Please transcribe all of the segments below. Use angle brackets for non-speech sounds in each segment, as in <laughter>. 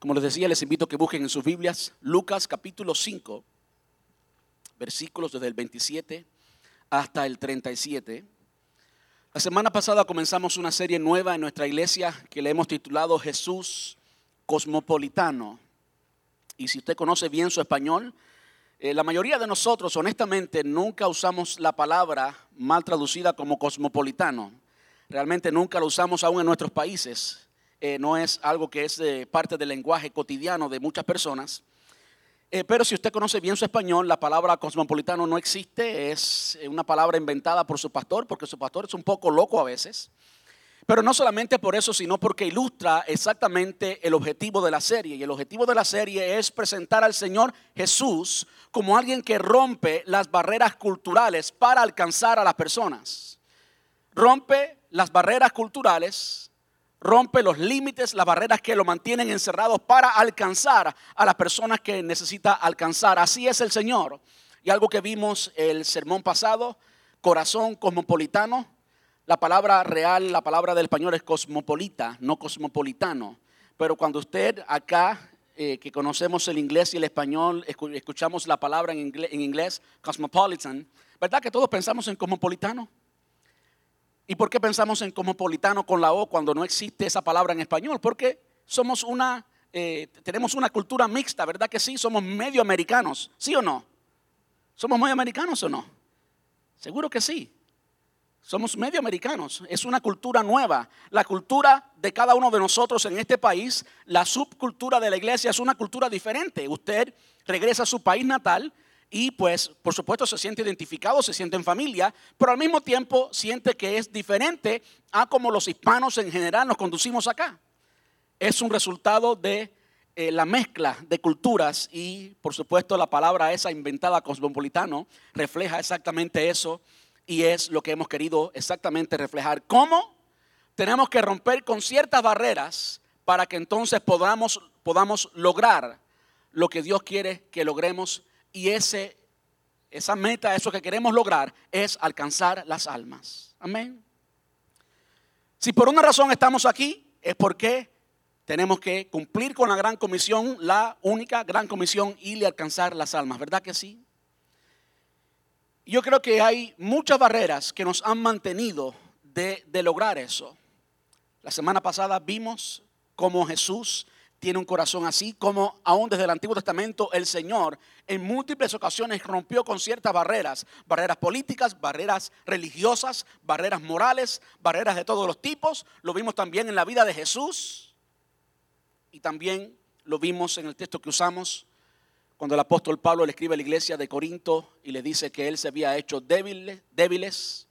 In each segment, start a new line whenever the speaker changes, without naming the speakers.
Como les decía, les invito a que busquen en sus Biblias Lucas capítulo 5, versículos desde el 27 hasta el 37. La semana pasada comenzamos una serie nueva en nuestra iglesia que le hemos titulado Jesús Cosmopolitano. Y si usted conoce bien su español, eh, la mayoría de nosotros honestamente nunca usamos la palabra mal traducida como cosmopolitano. Realmente nunca lo usamos aún en nuestros países. Eh, no es algo que es parte del lenguaje cotidiano de muchas personas. Eh, pero si usted conoce bien su español, la palabra cosmopolitano no existe, es eh, una palabra inventada por su pastor, porque su pastor es un poco loco a veces. Pero no solamente por eso, sino porque ilustra exactamente el objetivo de la serie. Y el objetivo de la serie es presentar al Señor Jesús como alguien que rompe las barreras culturales para alcanzar a las personas. Rompe las barreras culturales rompe los límites, las barreras que lo mantienen encerrados para alcanzar a las personas que necesita alcanzar. Así es el Señor. Y algo que vimos el sermón pasado, corazón cosmopolitano. La palabra real, la palabra del español es cosmopolita, no cosmopolitano. Pero cuando usted acá, eh, que conocemos el inglés y el español, escuchamos la palabra inglés, en inglés, cosmopolitan, ¿verdad que todos pensamos en cosmopolitano? ¿Y por qué pensamos en cosmopolitano con la O cuando no existe esa palabra en español? Porque somos una, eh, tenemos una cultura mixta, ¿verdad que sí? Somos medio americanos, ¿sí o no? ¿Somos medio americanos o no? Seguro que sí. Somos medio americanos. Es una cultura nueva. La cultura de cada uno de nosotros en este país, la subcultura de la iglesia es una cultura diferente. Usted regresa a su país natal y pues por supuesto se siente identificado, se siente en familia, pero al mismo tiempo siente que es diferente a como los hispanos en general nos conducimos acá. Es un resultado de eh, la mezcla de culturas y por supuesto la palabra esa inventada cosmopolitano refleja exactamente eso y es lo que hemos querido exactamente reflejar. ¿Cómo? Tenemos que romper con ciertas barreras para que entonces podamos, podamos lograr lo que Dios quiere que logremos y ese, esa meta, eso que queremos lograr, es alcanzar las almas. Amén. Si por una razón estamos aquí, es porque tenemos que cumplir con la gran comisión, la única gran comisión, y alcanzar las almas. ¿Verdad que sí? Yo creo que hay muchas barreras que nos han mantenido de, de lograr eso. La semana pasada vimos cómo Jesús tiene un corazón así, como aún desde el Antiguo Testamento el Señor en múltiples ocasiones rompió con ciertas barreras, barreras políticas, barreras religiosas, barreras morales, barreras de todos los tipos. Lo vimos también en la vida de Jesús y también lo vimos en el texto que usamos cuando el apóstol Pablo le escribe a la iglesia de Corinto y le dice que él se había hecho débil, débiles,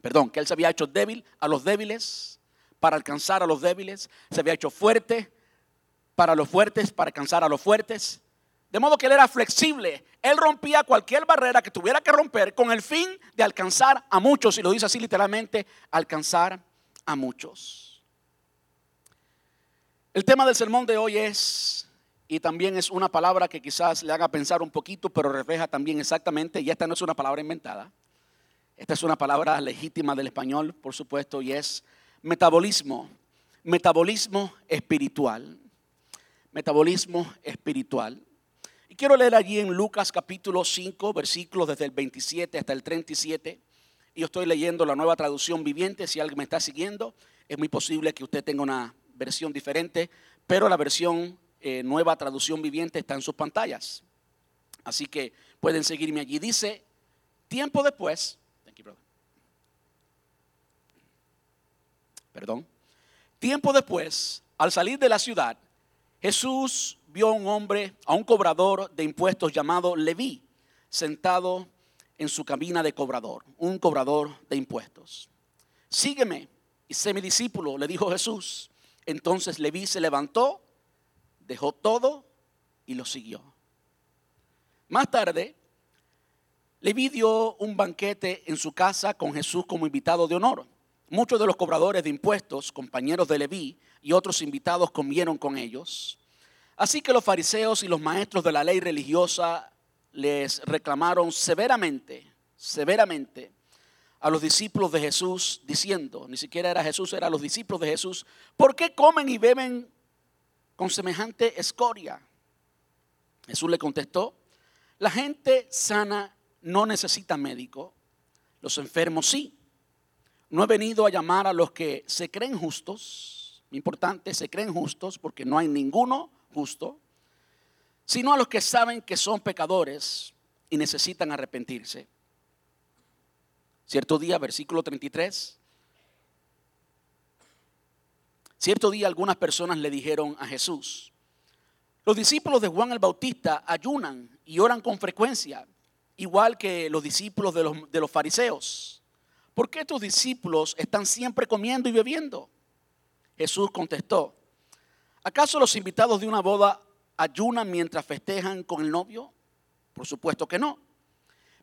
perdón, que él se había hecho débil a los débiles para alcanzar a los débiles, se había hecho fuerte para los fuertes, para alcanzar a los fuertes. De modo que él era flexible. Él rompía cualquier barrera que tuviera que romper con el fin de alcanzar a muchos. Y lo dice así literalmente, alcanzar a muchos. El tema del sermón de hoy es, y también es una palabra que quizás le haga pensar un poquito, pero refleja también exactamente, y esta no es una palabra inventada, esta es una palabra legítima del español, por supuesto, y es metabolismo, metabolismo espiritual metabolismo espiritual. Y quiero leer allí en Lucas capítulo 5, versículos desde el 27 hasta el 37. Y yo estoy leyendo la nueva traducción viviente. Si alguien me está siguiendo, es muy posible que usted tenga una versión diferente, pero la versión eh, nueva traducción viviente está en sus pantallas. Así que pueden seguirme allí. Dice, tiempo después, perdón, tiempo después, al salir de la ciudad, Jesús vio a un hombre, a un cobrador de impuestos llamado Leví, sentado en su cabina de cobrador, un cobrador de impuestos. Sígueme y sé mi discípulo, le dijo Jesús. Entonces Leví se levantó, dejó todo y lo siguió. Más tarde, Leví dio un banquete en su casa con Jesús como invitado de honor. Muchos de los cobradores de impuestos, compañeros de Leví, y otros invitados comieron con ellos. Así que los fariseos y los maestros de la ley religiosa les reclamaron severamente, severamente a los discípulos de Jesús, diciendo, ni siquiera era Jesús, eran los discípulos de Jesús, ¿por qué comen y beben con semejante escoria? Jesús le contestó, la gente sana no necesita médico, los enfermos sí. No he venido a llamar a los que se creen justos, importante, se creen justos porque no hay ninguno justo, sino a los que saben que son pecadores y necesitan arrepentirse. Cierto día, versículo 33, cierto día algunas personas le dijeron a Jesús, los discípulos de Juan el Bautista ayunan y oran con frecuencia, igual que los discípulos de los, de los fariseos. ¿Por qué tus discípulos están siempre comiendo y bebiendo? Jesús contestó, ¿acaso los invitados de una boda ayunan mientras festejan con el novio? Por supuesto que no.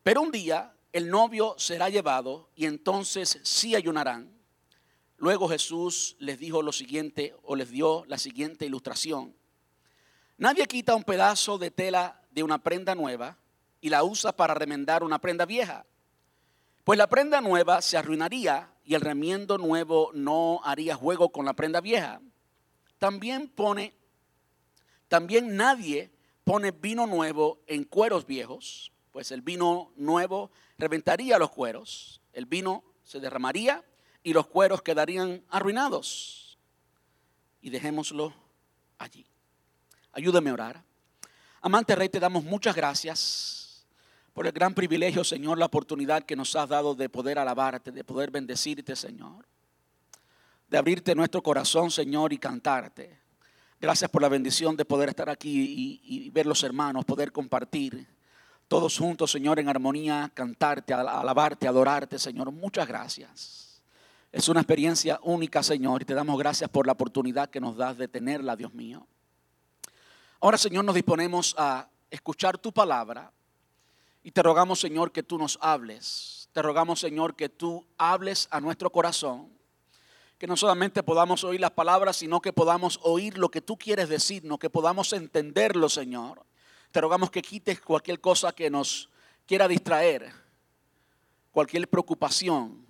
Pero un día el novio será llevado y entonces sí ayunarán. Luego Jesús les dijo lo siguiente o les dio la siguiente ilustración. Nadie quita un pedazo de tela de una prenda nueva y la usa para remendar una prenda vieja. Pues la prenda nueva se arruinaría y el remiendo nuevo no haría juego con la prenda vieja. También pone, también nadie pone vino nuevo en cueros viejos, pues el vino nuevo reventaría los cueros, el vino se derramaría y los cueros quedarían arruinados. Y dejémoslo allí. Ayúdame a orar. Amante Rey, te damos muchas gracias por el gran privilegio, Señor, la oportunidad que nos has dado de poder alabarte, de poder bendecirte, Señor. De abrirte nuestro corazón, Señor, y cantarte. Gracias por la bendición de poder estar aquí y, y ver los hermanos, poder compartir todos juntos, Señor, en armonía, cantarte, alabarte, adorarte, Señor. Muchas gracias. Es una experiencia única, Señor, y te damos gracias por la oportunidad que nos das de tenerla, Dios mío. Ahora, Señor, nos disponemos a escuchar tu palabra y te rogamos, Señor, que tú nos hables. Te rogamos, Señor, que tú hables a nuestro corazón. Que no solamente podamos oír las palabras, sino que podamos oír lo que tú quieres decirnos, que podamos entenderlo, Señor. Te rogamos que quites cualquier cosa que nos quiera distraer, cualquier preocupación,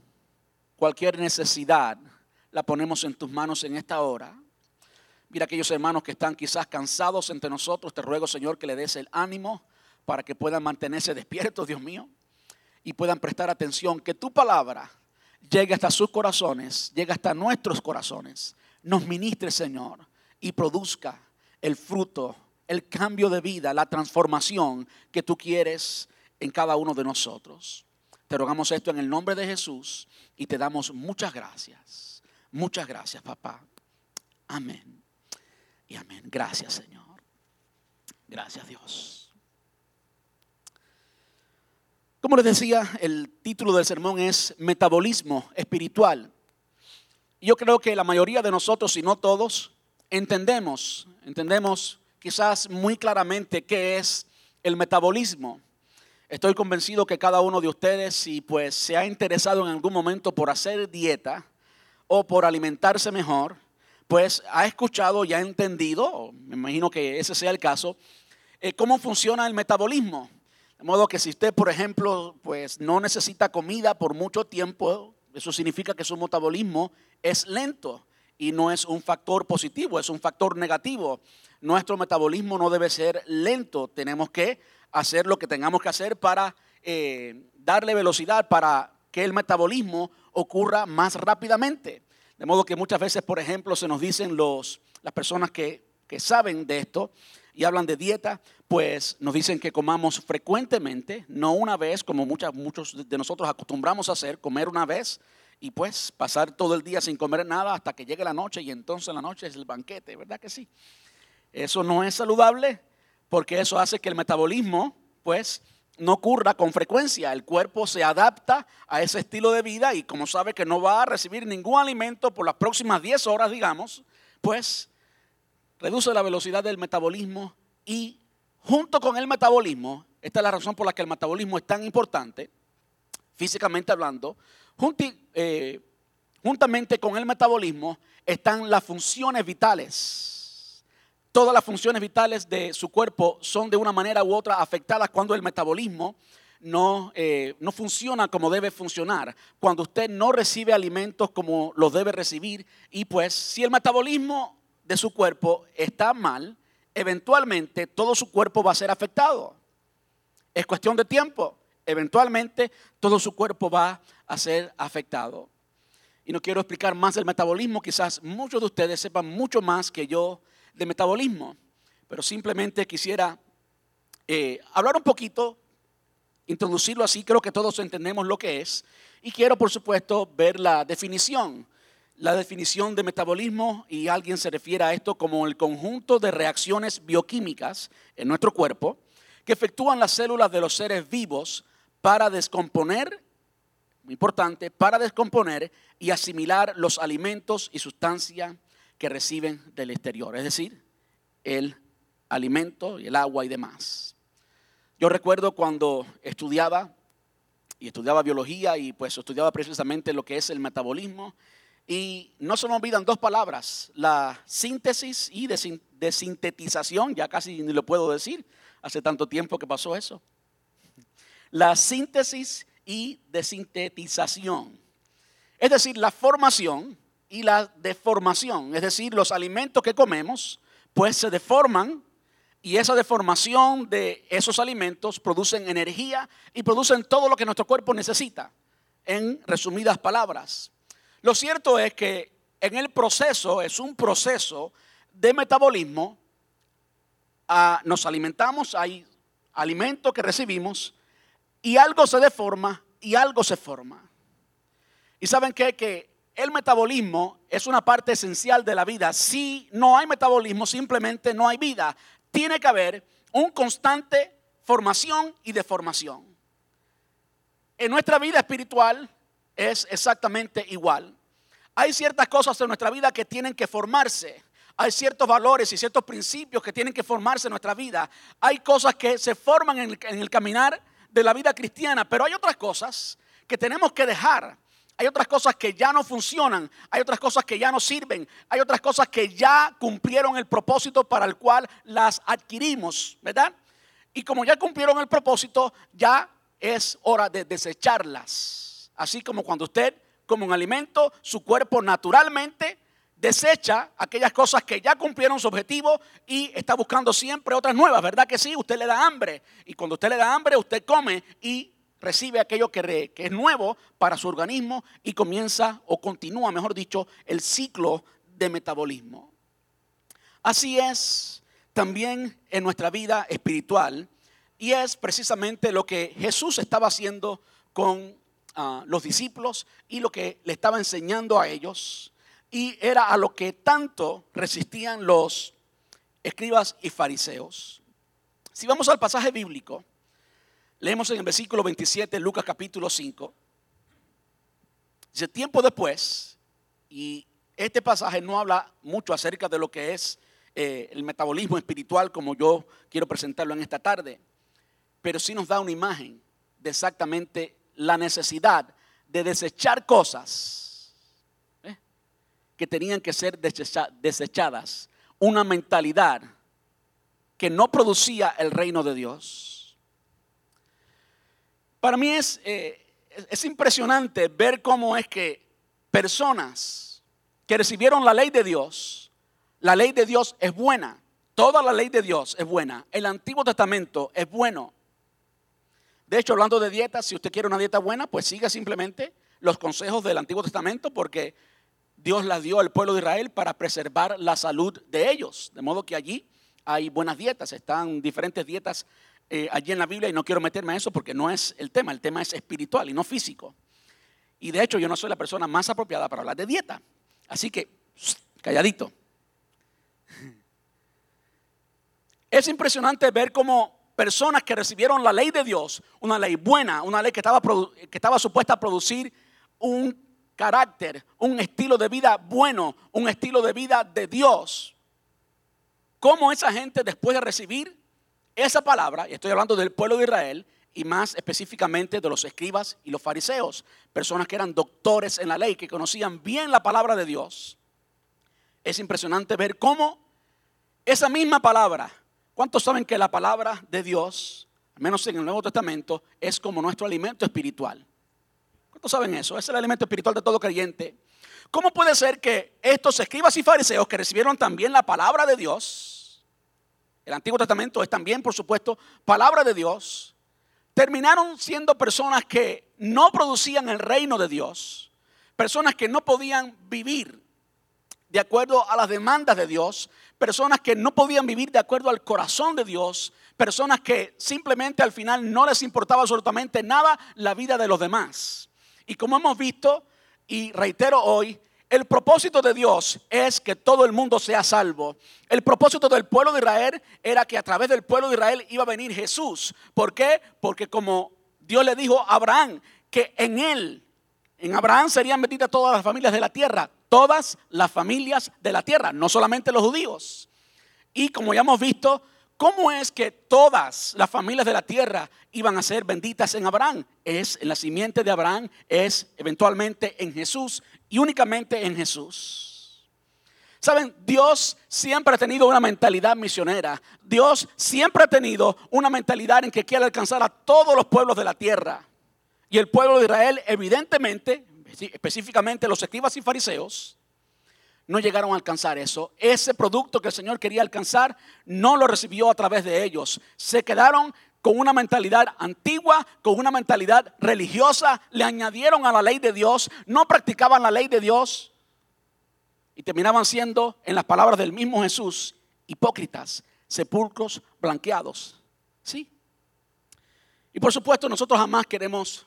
cualquier necesidad, la ponemos en tus manos en esta hora. Mira aquellos hermanos que están quizás cansados entre nosotros, te ruego Señor que le des el ánimo para que puedan mantenerse despiertos, Dios mío, y puedan prestar atención, que tu palabra llegue hasta sus corazones, llegue hasta nuestros corazones, nos ministre Señor y produzca el fruto el cambio de vida, la transformación que tú quieres en cada uno de nosotros. Te rogamos esto en el nombre de Jesús y te damos muchas gracias. Muchas gracias, papá. Amén. Y amén. Gracias, Señor. Gracias, Dios. Como les decía, el título del sermón es Metabolismo Espiritual. Yo creo que la mayoría de nosotros, si no todos, entendemos, entendemos quizás muy claramente qué es el metabolismo. Estoy convencido que cada uno de ustedes, si pues se ha interesado en algún momento por hacer dieta o por alimentarse mejor, pues ha escuchado y ha entendido, me imagino que ese sea el caso, eh, cómo funciona el metabolismo. De modo que si usted, por ejemplo, pues no necesita comida por mucho tiempo, eso significa que su metabolismo es lento y no es un factor positivo, es un factor negativo nuestro metabolismo no debe ser lento. Tenemos que hacer lo que tengamos que hacer para eh, darle velocidad para que el metabolismo ocurra más rápidamente. De modo que muchas veces, por ejemplo, se nos dicen los, las personas que, que saben de esto y hablan de dieta, pues nos dicen que comamos frecuentemente, no una vez, como muchos de nosotros acostumbramos a hacer, comer una vez y pues pasar todo el día sin comer nada hasta que llegue la noche y entonces la noche es el banquete, ¿verdad que sí? Eso no es saludable porque eso hace que el metabolismo, pues, no ocurra con frecuencia. El cuerpo se adapta a ese estilo de vida y como sabe que no va a recibir ningún alimento por las próximas 10 horas, digamos, pues reduce la velocidad del metabolismo y junto con el metabolismo, esta es la razón por la que el metabolismo es tan importante, físicamente hablando, eh, juntamente con el metabolismo están las funciones vitales. Todas las funciones vitales de su cuerpo son de una manera u otra afectadas cuando el metabolismo no, eh, no funciona como debe funcionar, cuando usted no recibe alimentos como los debe recibir y pues si el metabolismo de su cuerpo está mal, eventualmente todo su cuerpo va a ser afectado. Es cuestión de tiempo. Eventualmente todo su cuerpo va a ser afectado. Y no quiero explicar más del metabolismo, quizás muchos de ustedes sepan mucho más que yo de metabolismo, pero simplemente quisiera eh, hablar un poquito, introducirlo así, creo que todos entendemos lo que es, y quiero por supuesto ver la definición la definición de metabolismo y alguien se refiere a esto como el conjunto de reacciones bioquímicas en nuestro cuerpo que efectúan las células de los seres vivos para descomponer, muy importante, para descomponer y asimilar los alimentos y sustancias que reciben del exterior, es decir, el alimento y el agua y demás. Yo recuerdo cuando estudiaba y estudiaba biología y pues estudiaba precisamente lo que es el metabolismo y no se me olvidan dos palabras, la síntesis y desintetización, ya casi ni lo puedo decir, hace tanto tiempo que pasó eso. La síntesis y desintetización. Es decir, la formación y la deformación. Es decir, los alimentos que comemos, pues se deforman y esa deformación de esos alimentos producen energía y producen todo lo que nuestro cuerpo necesita. En resumidas palabras. Lo cierto es que en el proceso, es un proceso de metabolismo, ah, nos alimentamos, hay alimento que recibimos y algo se deforma y algo se forma. Y saben que el metabolismo es una parte esencial de la vida. Si no hay metabolismo, simplemente no hay vida. Tiene que haber un constante formación y deformación. En nuestra vida espiritual, es exactamente igual. Hay ciertas cosas en nuestra vida que tienen que formarse. Hay ciertos valores y ciertos principios que tienen que formarse en nuestra vida. Hay cosas que se forman en el, caminar de la vida cristiana, pero hay otras cosas que tenemos que dejar. Hay otras cosas que ya no funcionan, hay otras cosas que ya no sirven, hay otras cosas que ya cumplieron el propósito para el cual las adquirimos, ¿verdad? Y como ya cumplieron el propósito, ya es hora de desecharlas. Así como cuando usted come un alimento, su cuerpo naturalmente desecha aquellas cosas que ya cumplieron su objetivo y está buscando siempre otras nuevas, ¿verdad que sí? Usted le da hambre y cuando usted le da hambre, usted come y recibe aquello que, que es nuevo para su organismo y comienza o continúa, mejor dicho, el ciclo de metabolismo. Así es también en nuestra vida espiritual y es precisamente lo que Jesús estaba haciendo con los discípulos y lo que le estaba enseñando a ellos. Y era a lo que tanto resistían los escribas y fariseos. Si vamos al pasaje bíblico, leemos en el versículo 27, Lucas capítulo 5. Dice, tiempo después, y este pasaje no habla mucho acerca de lo que es eh, el metabolismo espiritual como yo quiero presentarlo en esta tarde, pero sí nos da una imagen de exactamente la necesidad de desechar cosas ¿eh? que tenían que ser desechadas, una mentalidad que no producía el reino de Dios. Para mí es, eh, es impresionante ver cómo es que personas que recibieron la ley de Dios, la ley de Dios es buena, toda la ley de Dios es buena, el Antiguo Testamento es bueno, de hecho, hablando de dieta, si usted quiere una dieta buena, pues siga simplemente los consejos del Antiguo Testamento porque Dios las dio al pueblo de Israel para preservar la salud de ellos. De modo que allí hay buenas dietas, están diferentes dietas eh, allí en la Biblia y no quiero meterme a eso porque no es el tema, el tema es espiritual y no físico. Y de hecho yo no soy la persona más apropiada para hablar de dieta. Así que, calladito. <laughs> Es impresionante ver cómo personas que recibieron la ley de Dios, una ley buena, una ley que estaba, que estaba supuesta a producir un carácter, un estilo de vida bueno, un estilo de vida de Dios. ¿Cómo esa gente después de recibir esa palabra, y estoy hablando del pueblo de Israel, y más específicamente de los escribas y los fariseos, personas que eran doctores en la ley, que conocían bien la palabra de Dios. Es impresionante ver cómo esa misma palabra ¿Cuántos saben que la palabra de Dios, al menos en el Nuevo Testamento, es como nuestro alimento espiritual? ¿Cuántos saben eso? Es el alimento espiritual de todo creyente. ¿Cómo puede ser que estos escribas y fariseos que recibieron también la palabra de Dios, el Antiguo Testamento es también, por supuesto, palabra de Dios, terminaron siendo personas que no producían el reino de Dios, personas que no podían vivir de acuerdo a las demandas de Dios, personas que no podían vivir de acuerdo al corazón de Dios, personas que simplemente al final no les importaba absolutamente nada la vida de los demás. Y como hemos visto, y reitero hoy, el propósito de Dios es que todo el mundo sea salvo. El propósito del pueblo de Israel era que a través del pueblo de Israel iba a venir Jesús. ¿Por qué? Porque como Dios le dijo a Abraham, que en él, en Abraham serían benditas todas las familias de la tierra, todas las familias de la tierra, no solamente los judíos. Y como ya hemos visto, ¿cómo es que todas las familias de la tierra iban a ser benditas en Abraham? Es en la simiente de Abraham, es eventualmente en Jesús y únicamente en Jesús. Saben, Dios siempre ha tenido una mentalidad misionera. Dios siempre ha tenido una mentalidad en que quiere alcanzar a todos los pueblos de la tierra. Y el pueblo de Israel, evidentemente, específicamente los escribas y fariseos, no llegaron a alcanzar eso. Ese producto que el Señor quería alcanzar no lo recibió a través de ellos. Se quedaron con una mentalidad antigua, con una mentalidad religiosa, le añadieron a la ley de Dios, no practicaban la ley de Dios y terminaban siendo, en las palabras del mismo Jesús, hipócritas, sepulcros blanqueados. ¿Sí? Y por supuesto nosotros jamás queremos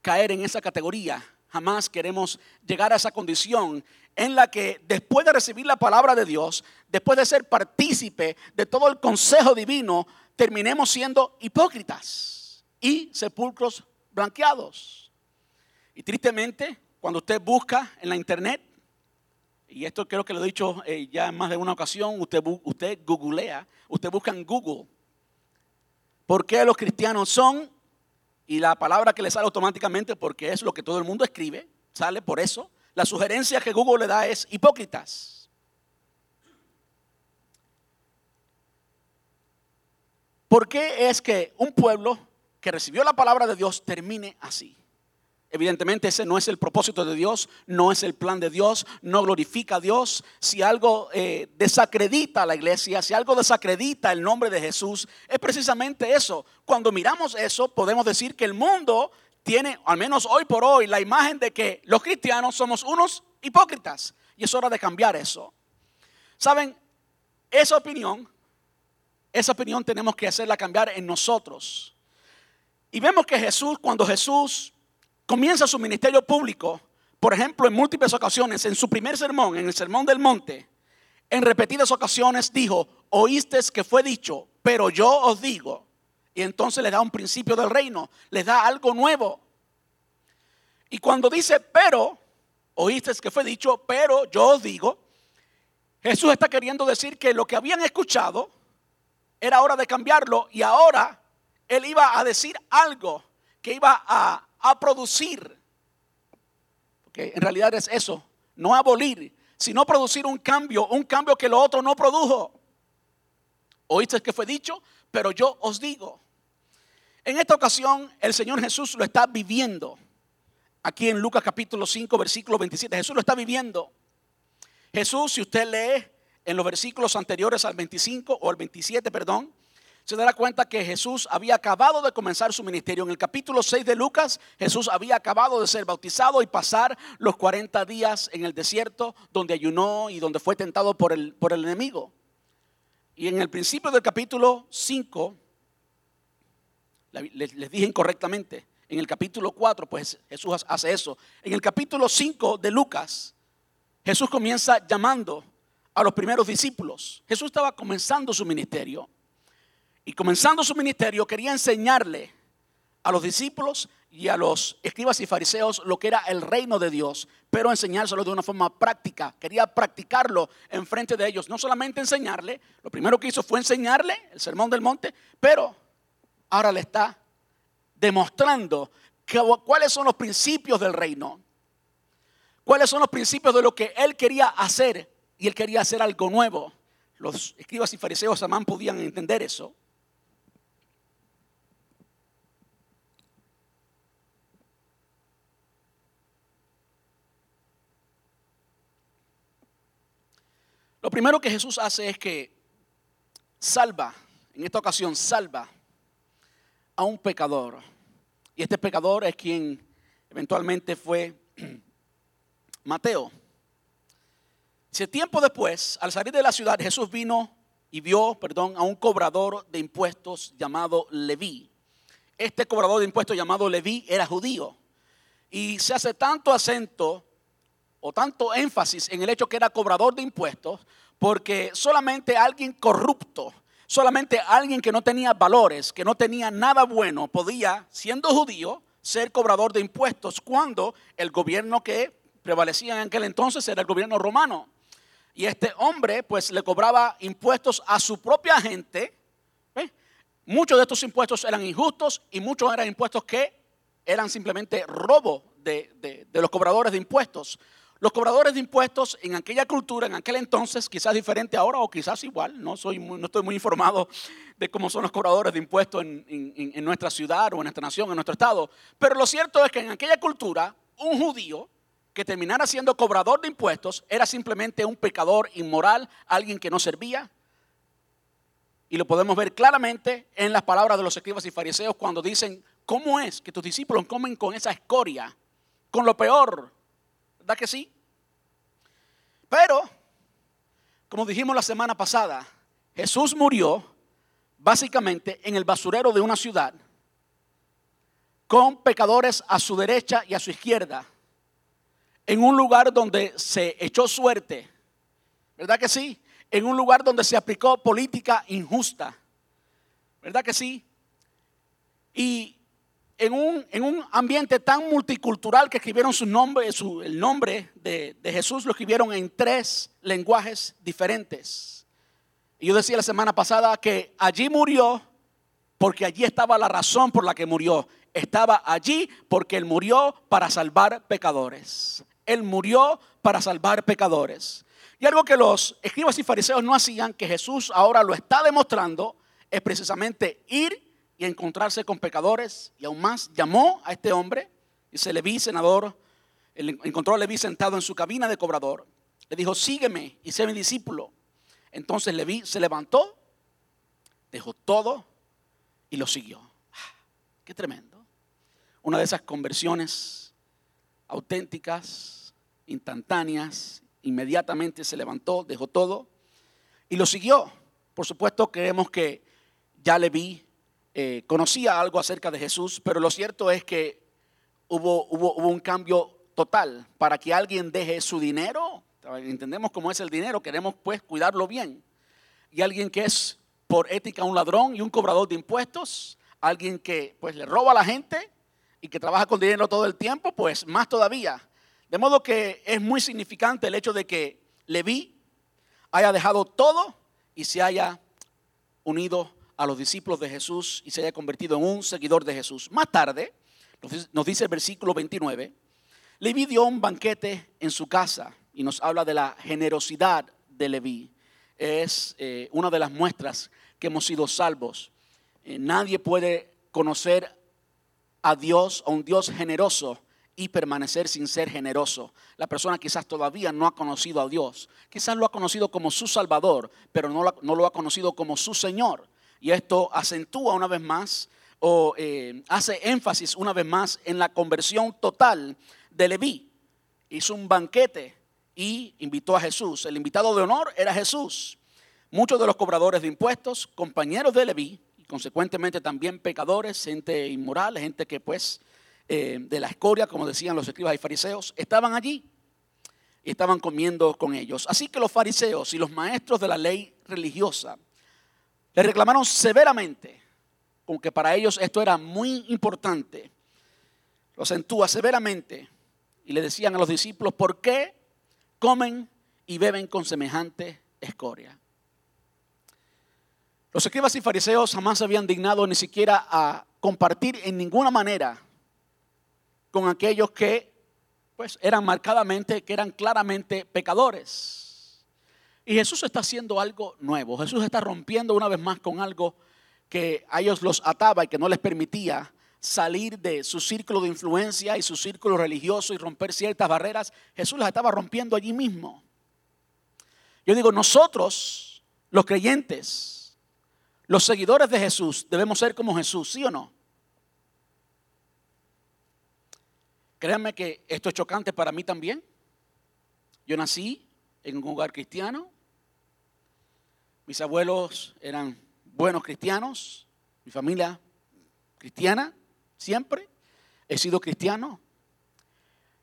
caer en esa categoría, jamás queremos llegar a esa condición en la que después de recibir la palabra de Dios, después de ser partícipe de todo el consejo divino, terminemos siendo hipócritas y sepulcros blanqueados. Y tristemente, cuando usted busca en la internet, y esto creo que lo he dicho eh, ya en más de una ocasión, usted, usted googlea, usted busca en Google, ¿por qué los cristianos son? Y la palabra que le sale automáticamente, porque es lo que todo el mundo escribe, sale por eso. La sugerencia que Google le da es hipócritas. ¿Por qué es que un pueblo que recibió la palabra de Dios termine así? Evidentemente ese no es el propósito de Dios, no es el plan de Dios, no glorifica a Dios. Si algo eh, desacredita a la iglesia, si algo desacredita el nombre de Jesús, es precisamente eso. Cuando miramos eso, podemos decir que el mundo tiene, al menos hoy por hoy, la imagen de que los cristianos somos unos hipócritas. Y es hora de cambiar eso. Saben, esa opinión esa opinión tenemos que hacerla cambiar en nosotros. Y vemos que Jesús, cuando Jesús comienza su ministerio público, por ejemplo, en múltiples ocasiones, en su primer sermón, en el Sermón del Monte, en repetidas ocasiones dijo, oíste que fue dicho, pero yo os digo. Y entonces le da un principio del reino, le da algo nuevo. Y cuando dice, pero, oíste que fue dicho, pero yo os digo, Jesús está queriendo decir que lo que habían escuchado, era hora de cambiarlo y ahora él iba a decir algo que iba a, producir. Porque en realidad es eso, no abolir, sino producir un cambio, un cambio que lo otro no produjo. Oíste que fue dicho, pero yo os digo. En esta ocasión el Señor Jesús lo está viviendo. Aquí en Lucas capítulo 5, versículo 27, Jesús lo está viviendo. Jesús, si usted lee en los versículos anteriores al 25 o al 27, perdón, se dará cuenta que Jesús había acabado de comenzar su ministerio. En el capítulo 6 de Lucas, Jesús había acabado de ser bautizado y pasar los 40 días en el desierto donde ayunó y donde fue tentado por el, por el enemigo. Y en el principio del capítulo 5, les, les dije incorrectamente, en el capítulo 4, pues Jesús hace eso. En el capítulo 5 de Lucas, Jesús comienza llamando a los primeros discípulos. Jesús estaba comenzando su ministerio y comenzando su ministerio quería enseñarle a los discípulos y a los escribas y fariseos lo que era el reino de Dios, pero enseñárselo de una forma práctica. Quería practicarlo en frente de ellos. No solamente enseñarle, lo primero que hizo fue enseñarle el sermón del monte, pero ahora le está demostrando cuáles son los principios del reino, cuáles son los principios de lo que él quería hacer y él quería hacer algo nuevo. Los escribas y fariseos amán podían entender eso. Lo primero que Jesús hace es que salva, en esta ocasión salva a un pecador. Y este pecador es quien eventualmente fue <clears throat> Mateo. Ese tiempo después, al salir de la ciudad, Jesús vino y vio, perdón, a un cobrador de impuestos llamado Leví. Este cobrador de impuestos llamado Leví era judío. Y se hace tanto acento o tanto énfasis en el hecho que era cobrador de impuestos, porque solamente alguien corrupto, solamente alguien que no tenía valores, que no tenía nada bueno, podía, siendo judío, ser cobrador de impuestos cuando el gobierno que prevalecía en aquel entonces era el gobierno romano. Y este hombre pues le cobraba impuestos a su propia gente. Muchos de estos impuestos eran injustos y muchos eran impuestos que eran simplemente robo de, de los cobradores de impuestos. Los cobradores de impuestos en aquella cultura, en aquel entonces, quizás diferente ahora o quizás igual, no, soy no estoy muy informado de cómo son los cobradores de impuestos en, en nuestra ciudad o en nuestra nación, en nuestro estado, pero lo cierto es que en aquella cultura, un judío que terminara siendo cobrador de impuestos era simplemente un pecador inmoral, alguien que no servía. Y lo podemos ver claramente en las palabras de los escribas y fariseos cuando dicen, ¿cómo es que tus discípulos comen con esa escoria, con lo peor? ¿Verdad que sí? Pero, como dijimos la semana pasada, Jesús murió básicamente en el basurero de una ciudad con pecadores a su derecha y a su izquierda, en un lugar donde se echó suerte, ¿verdad que sí? En un lugar donde se aplicó política injusta, ¿verdad que sí? Y en un, en un ambiente tan multicultural que escribieron su nombre, su, el nombre de, de Jesús lo escribieron en tres lenguajes diferentes. Y yo decía la semana pasada que allí murió porque allí estaba la razón por la que murió. Estaba allí porque Él murió para salvar pecadores. Él murió para salvar pecadores. Y algo que los escribas y fariseos no hacían, que Jesús ahora lo está demostrando, es precisamente ir y encontrarse con pecadores. Y aún más, llamó a este hombre, y se le vi, senador, encontró a Leví sentado en su cabina de cobrador. Le dijo, sígueme y sé mi discípulo. Entonces Leví se levantó, dejó todo y lo siguió. Ah, qué tremendo. Una de esas conversiones auténticas, instantáneas, inmediatamente se levantó, dejó todo y lo siguió. Por supuesto, creemos que ya Leví eh, conocía algo acerca de Jesús, pero lo cierto es que hubo, un cambio total para que alguien deje su dinero. Entendemos cómo es el dinero, queremos pues cuidarlo bien. Y alguien que es por ética un ladrón y un cobrador de impuestos, alguien que pues le roba a la gente y que trabaja con dinero todo el tiempo, pues más todavía. De modo que es muy significante el hecho de que Leví haya dejado todo y se haya unido a los discípulos de Jesús y se haya convertido en un seguidor de Jesús. Más tarde, nos dice el versículo 29, Leví dio un banquete en su casa y nos habla de la generosidad de Leví. Es eh, una de las muestras que hemos sido salvos. Eh, nadie puede conocer a Dios, a un Dios generoso, y permanecer sin ser generoso. La persona quizás todavía no ha conocido a Dios. Quizás lo ha conocido como su Salvador, pero no no lo ha conocido como su Señor. Y esto acentúa una vez más o eh, hace énfasis una vez más en la conversión total de Leví. Hizo un banquete y invitó a Jesús. El invitado de honor era Jesús. Muchos de los cobradores de impuestos, compañeros de Leví, y consecuentemente también pecadores, gente inmoral, gente que pues eh, de la escoria, como decían los escribas y fariseos, estaban allí y estaban comiendo con ellos. Así que los fariseos y los maestros de la ley religiosa le reclamaron severamente, aunque para ellos esto era muy importante. Lo acentúa severamente y le decían a los discípulos, ¿por qué comen y beben con semejante escoria? Los escribas y fariseos jamás se habían dignado ni siquiera a compartir en ninguna manera con aquellos que pues eran marcadamente, que eran claramente pecadores. Y Jesús está haciendo algo nuevo. Jesús está rompiendo una vez más con algo que a ellos los ataba y que no les permitía salir de su círculo de influencia y su círculo religioso y romper ciertas barreras. Jesús las estaba rompiendo allí mismo. Yo digo, nosotros, los creyentes, los seguidores de Jesús, debemos ser como Jesús, ¿sí o no? Créanme que esto es chocante para mí también. Yo nací en un hogar cristiano. Mis abuelos eran buenos cristianos. Mi familia cristiana, siempre. He sido cristiano.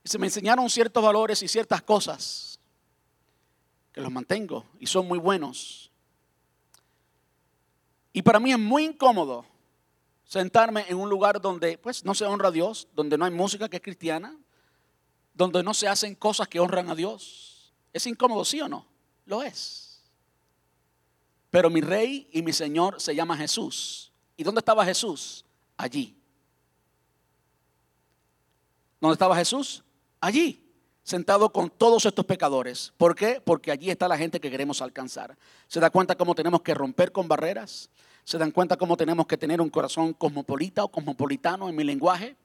Y se me enseñaron ciertos valores y ciertas cosas que los mantengo y son muy buenos. Y para mí es muy incómodo sentarme en un lugar donde pues no se honra a Dios, donde no hay música que es cristiana, donde no se hacen cosas que honran a Dios. ¿Es incómodo, sí o no? Lo es. Pero mi rey y mi señor se llama Jesús. ¿Y dónde estaba Jesús? Allí. ¿Dónde estaba Jesús? Allí, sentado con todos estos pecadores. ¿Por qué? Porque allí está la gente que queremos alcanzar. ¿Se da cuenta cómo tenemos que romper con barreras? ¿Se dan cuenta cómo tenemos que tener un corazón cosmopolita o cosmopolitano en mi lenguaje?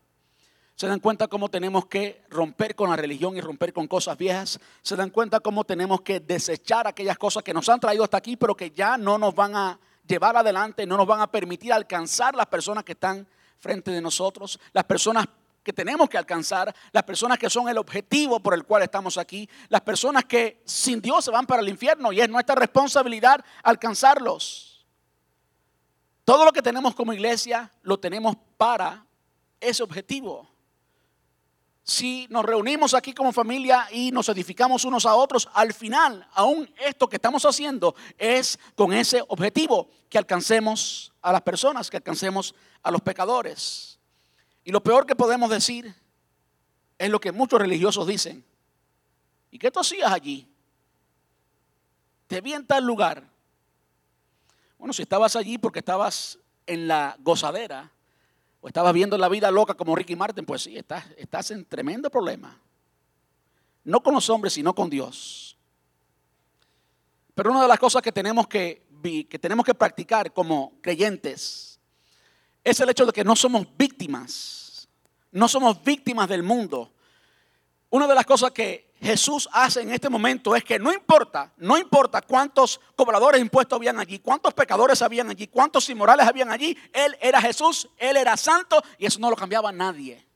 ¿Se dan cuenta cómo tenemos que romper con la religión y romper con cosas viejas? ¿Se dan cuenta cómo tenemos que desechar aquellas cosas que nos han traído hasta aquí, pero que ya no nos van a llevar adelante, no nos van a permitir alcanzar las personas que están frente de nosotros, las personas que tenemos que alcanzar, las personas que son el objetivo por el cual estamos aquí, las personas que sin Dios se van para el infierno y es nuestra responsabilidad alcanzarlos. Todo lo que tenemos como iglesia lo tenemos para ese objetivo. Si nos reunimos aquí como familia y nos edificamos unos a otros, al final, aún esto que estamos haciendo es con ese objetivo, que alcancemos a las personas, que alcancemos a los pecadores. Y lo peor que podemos decir es lo que muchos religiosos dicen. ¿Y qué tú hacías allí? Te vi en tal lugar. Bueno, si estabas allí porque estabas en la gozadera o estabas viendo la vida loca como Ricky Martin, pues sí, estás, en tremendo problema. No con los hombres, sino con Dios. Pero una de las cosas que tenemos que, que tenemos que practicar como creyentes es el hecho de que no somos víctimas. No somos víctimas del mundo. Una de las cosas que Jesús hace en este momento es que no importa, no importa cuántos cobradores de impuestos habían allí, cuántos pecadores habían allí, cuántos inmorales habían allí, Él era Jesús, Él era santo y eso no lo cambiaba nadie.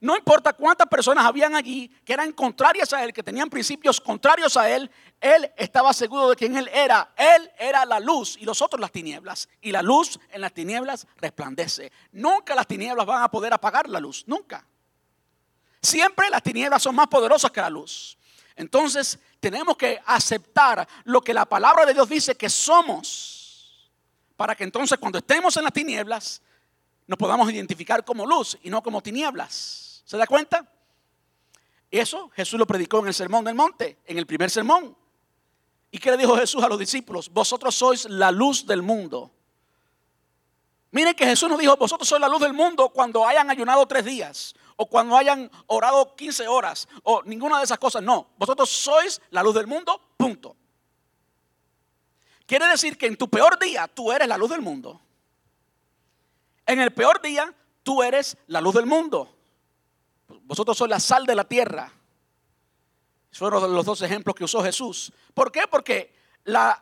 No importa cuántas personas habían allí que eran contrarias a Él, que tenían principios contrarios a Él, Él estaba seguro de quién Él era. Él era la luz y los otros las tinieblas. Y la luz en las tinieblas resplandece. Nunca las tinieblas van a poder apagar la luz, nunca. Siempre las tinieblas son más poderosas que la luz. Entonces tenemos que aceptar lo que la palabra de Dios dice que somos. Para que entonces cuando estemos en las tinieblas nos podamos identificar como luz y no como tinieblas. ¿Se da cuenta? Eso Jesús lo predicó en el Sermón del Monte, en el primer sermón. ¿Y qué le dijo Jesús a los discípulos? Vosotros sois la luz del mundo. Miren que Jesús nos dijo, vosotros sois la luz del mundo cuando hayan ayunado tres días o cuando hayan orado 15 horas o ninguna de esas cosas. No, vosotros sois la luz del mundo, punto. Quiere decir que en tu peor día tú eres la luz del mundo. En el peor día tú eres la luz del mundo. Vosotros sois la sal de la tierra. Fueron los dos ejemplos que usó Jesús. ¿Por qué? Porque las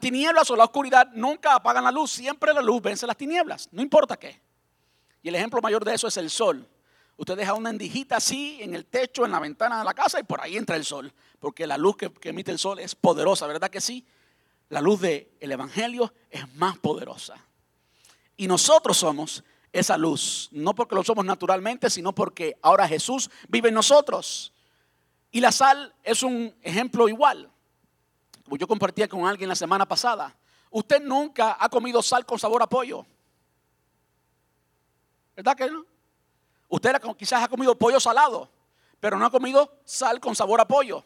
tinieblas o la oscuridad nunca apagan la luz. Siempre la luz vence las tinieblas, no importa qué. Y el ejemplo mayor de eso es el sol. Usted deja una endijita así en el techo, en la ventana de la casa y por ahí entra el sol. Porque la luz que, emite el sol es poderosa, ¿verdad que sí? La luz del Evangelio es más poderosa. Y nosotros somos esa luz. No porque lo somos naturalmente, sino porque ahora Jesús vive en nosotros. Y la sal es un ejemplo igual. Como yo compartía con alguien la semana pasada. Usted nunca ha comido sal con sabor a pollo. ¿Verdad que no? Usted quizás ha comido pollo salado, pero no ha comido sal con sabor a pollo.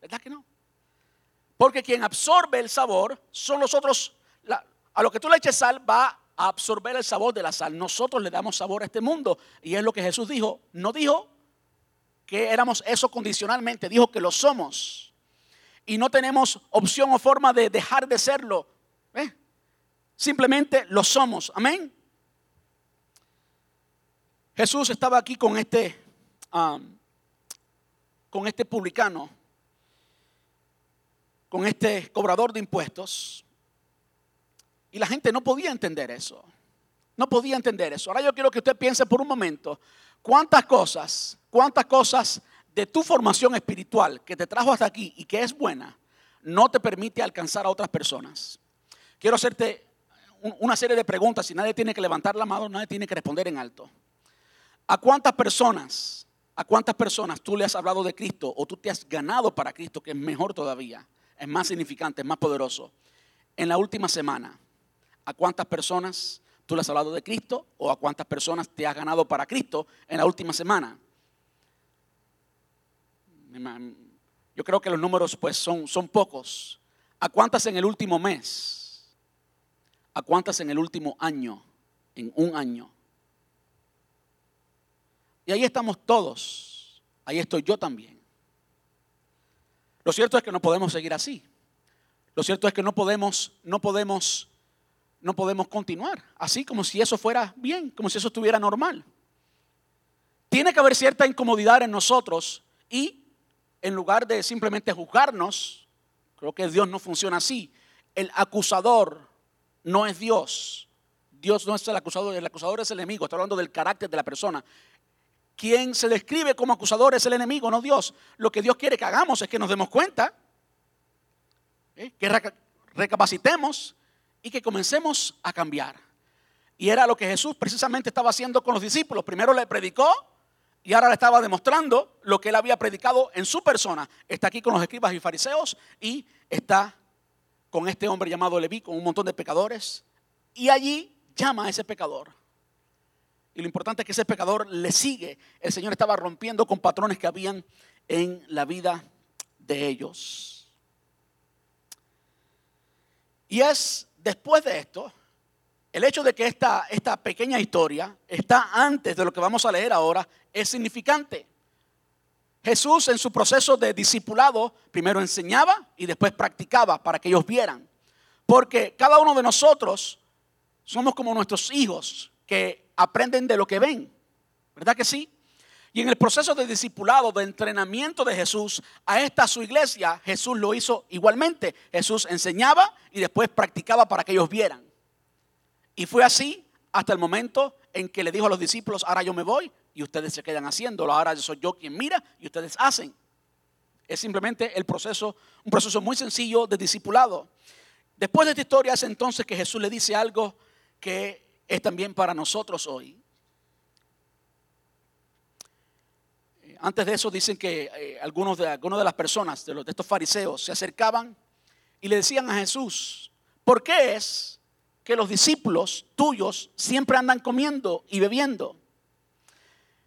¿Verdad que no? Porque quien absorbe el sabor son los otros. a lo que tú le eches sal va a absorber el sabor de la sal. Nosotros le damos sabor a este mundo. Y es lo que Jesús dijo. No dijo que éramos eso condicionalmente, dijo que lo somos. Y no tenemos opción o forma de dejar de serlo. ¿eh? Simplemente lo somos. Amén. Jesús estaba aquí con este, con este publicano. con este cobrador de impuestos y la gente no podía entender eso. No podía entender eso. Ahora yo quiero que usted piense por un momento cuántas cosas, cuántas cosas de tu formación espiritual que te trajo hasta aquí y que es buena, no te permite alcanzar a otras personas. Quiero hacerte una serie de preguntas y nadie tiene que levantar la mano, nadie tiene que responder en alto. ¿A cuántas personas, a cuántas personas tú le has hablado de Cristo o tú te has ganado para Cristo, que es mejor todavía, es más significante, es más poderoso? En la última semana, ¿a cuántas personas tú le has hablado de Cristo o a cuántas personas te has ganado para Cristo en la última semana? Yo creo que los números pues son, son pocos. ¿A cuántas en el último mes? ¿A cuántas en el último año? En un año. Y ahí estamos todos. Ahí estoy yo también. Lo cierto es que no podemos seguir así. Lo cierto es que no podemos, no podemos, no podemos continuar así como si eso fuera bien, como si eso estuviera normal. Tiene que haber cierta incomodidad en nosotros y en lugar de simplemente juzgarnos, creo que Dios no funciona así. El acusador no es Dios. Dios no es el acusador, el acusador es el enemigo. Está hablando del carácter de la persona. Quien se describe como acusador es el enemigo, no Dios. Lo que Dios quiere que hagamos es que nos demos cuenta, ¿eh? que recapacitemos y que comencemos a cambiar. Y era lo que Jesús precisamente estaba haciendo con los discípulos. Primero le predicó y ahora le estaba demostrando lo que él había predicado en su persona. Está aquí con los escribas y fariseos y está con este hombre llamado Leví, con un montón de pecadores. Y allí llama a ese pecador. Y lo importante es que ese pecador le sigue. El Señor estaba rompiendo con patrones que habían en la vida de ellos. Y es después de esto el hecho de que esta, esta pequeña historia está antes de lo que vamos a leer ahora es significante. Jesús en su proceso de discipulado primero enseñaba y después practicaba para que ellos vieran. Porque cada uno de nosotros somos como nuestros hijos que aprenden de lo que ven. ¿Verdad que sí? Y en el proceso de discipulado, de entrenamiento de Jesús a esta su iglesia, Jesús lo hizo igualmente. Jesús enseñaba y después practicaba para que ellos vieran. Y fue así hasta el momento en que le dijo a los discípulos, ahora yo me voy y ustedes se quedan haciéndolo, ahora soy yo quien mira y ustedes hacen. Es simplemente el proceso, un proceso muy sencillo de discipulado. Después de esta historia es entonces que Jesús le dice algo que es también para nosotros hoy. Antes de eso dicen que eh, algunos, de, algunos de las personas, de, los, de estos fariseos, se acercaban y le decían a Jesús, ¿por qué es que los discípulos tuyos siempre andan comiendo y bebiendo.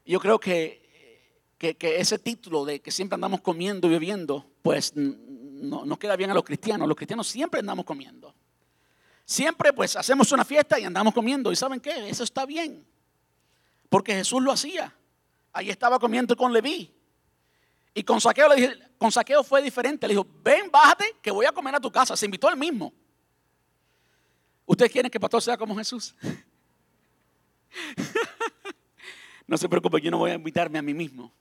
Yo creo que, ese título de que siempre andamos comiendo y bebiendo, pues no, queda bien a los cristianos. Los cristianos siempre andamos comiendo. Siempre pues hacemos una fiesta y andamos comiendo. ¿Y saben qué? Eso está bien. Porque Jesús lo hacía. Ahí estaba comiendo con Leví. Y con saqueo, le con saqueo fue diferente. Le dijo, ven, bájate, que voy a comer a tu casa. Se invitó él mismo. ¿Ustedes quieren que el pastor sea como Jesús? <laughs> no se preocupe, yo no voy a invitarme a mí mismo.